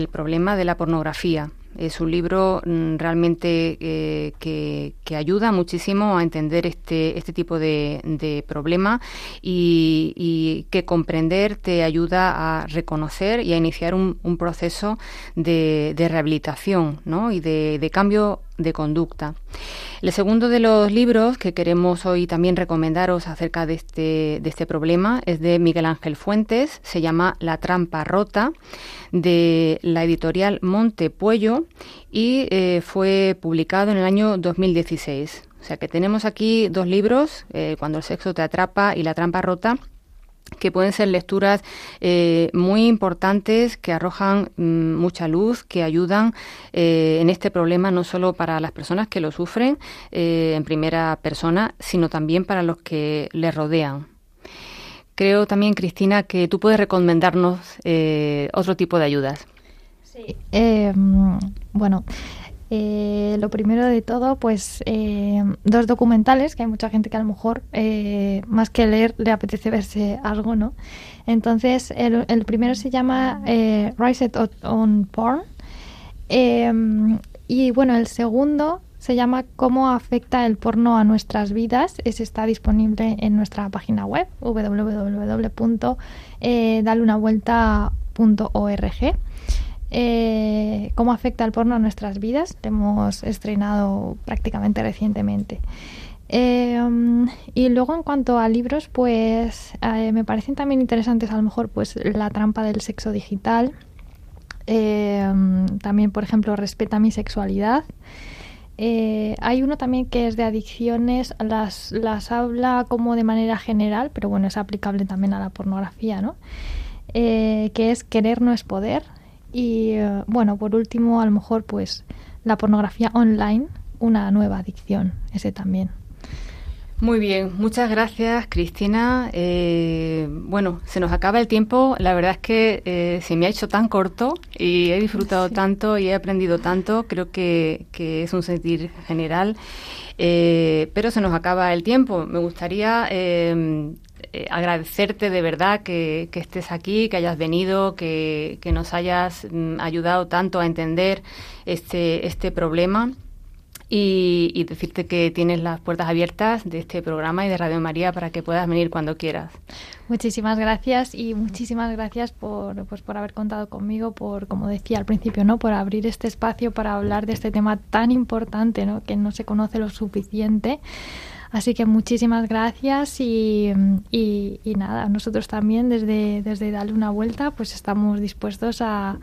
problema de la pornografía. Es un libro mmm, realmente eh, que, que, ayuda muchísimo a entender este, este tipo de, de problema y, y, que comprender te ayuda a reconocer y a iniciar un, un proceso de, de rehabilitación ¿no? y de, de cambio de conducta. El segundo de los libros que queremos hoy también recomendaros acerca de este, de este problema es de Miguel Ángel Fuentes, se llama La trampa rota, de la editorial Montepuello y eh, fue publicado en el año 2016. O sea que tenemos aquí dos libros, eh, Cuando el sexo te atrapa y La trampa rota, que pueden ser lecturas eh, muy importantes que arrojan mmm, mucha luz, que ayudan eh, en este problema no solo para las personas que lo sufren eh, en primera persona, sino también para los que les rodean. Creo también, Cristina, que tú puedes recomendarnos otro tipo de ayudas. Sí, bueno. Eh, lo primero de todo, pues eh, dos documentales, que hay mucha gente que a lo mejor eh, más que leer le apetece verse algo, ¿no? Entonces, el, primero se llama Rise on Porn y bueno, el segundo se llama Cómo afecta el porno a nuestras vidas. Ese está disponible en nuestra página web www.dalunavuelta.org. Eh, ¿Cómo afecta el porno a nuestras vidas? Lo hemos estrenado prácticamente recientemente. Eh, y luego en cuanto a libros, pues eh, me parecen también interesantes a lo mejor pues La trampa del sexo digital. También, por ejemplo, Respeta mi sexualidad. Hay uno también que es de adicciones, las, las habla como de manera general, pero bueno, es aplicable también a la pornografía, ¿no? Que es Querer no es poder. Y eh, bueno, por último, a lo mejor pues la pornografía online, una nueva adicción, ese también. Muy bien, muchas gracias Cristina. Eh, bueno, se nos acaba el tiempo. La verdad es que eh, se me ha hecho tan corto y he disfrutado Sí. tanto y he aprendido tanto. Creo que, que es un sentir general. Eh, pero se nos acaba el tiempo. Me gustaría eh, eh, agradecerte de verdad que, que estés aquí, que hayas venido, que, que nos hayas mm, ayudado tanto a entender este, este problema y, y decirte que tienes las puertas abiertas de este programa y de Radio María para que puedas venir cuando quieras. Muchísimas gracias y muchísimas gracias por, pues, por haber contado conmigo, por, como decía al principio, ¿no? por abrir este espacio para hablar de este tema tan importante, ¿no? que no se conoce lo suficiente. Así que muchísimas gracias y, nada, nosotros también desde, desde Darle una Vuelta pues estamos dispuestos a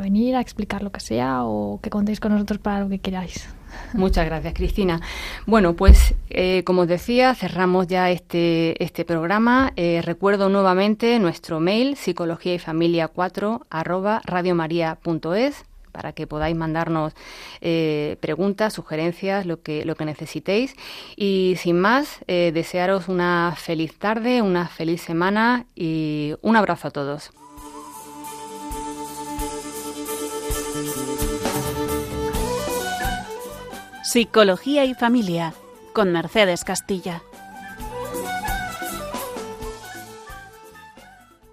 venir a explicar lo que sea o que contéis con nosotros para lo que queráis. Muchas gracias, Cristina. Bueno, pues eh, como os decía, cerramos ya este, este programa. Eh, recuerdo nuevamente nuestro mail, psicología y familia 4 arroba radiomaria.es para que podáis mandarnos eh, preguntas, sugerencias, lo que, lo que necesitéis. Y sin más, eh, desearos una feliz tarde, una feliz semana y un abrazo a todos. Psicología y familia con Mercedes Castilla.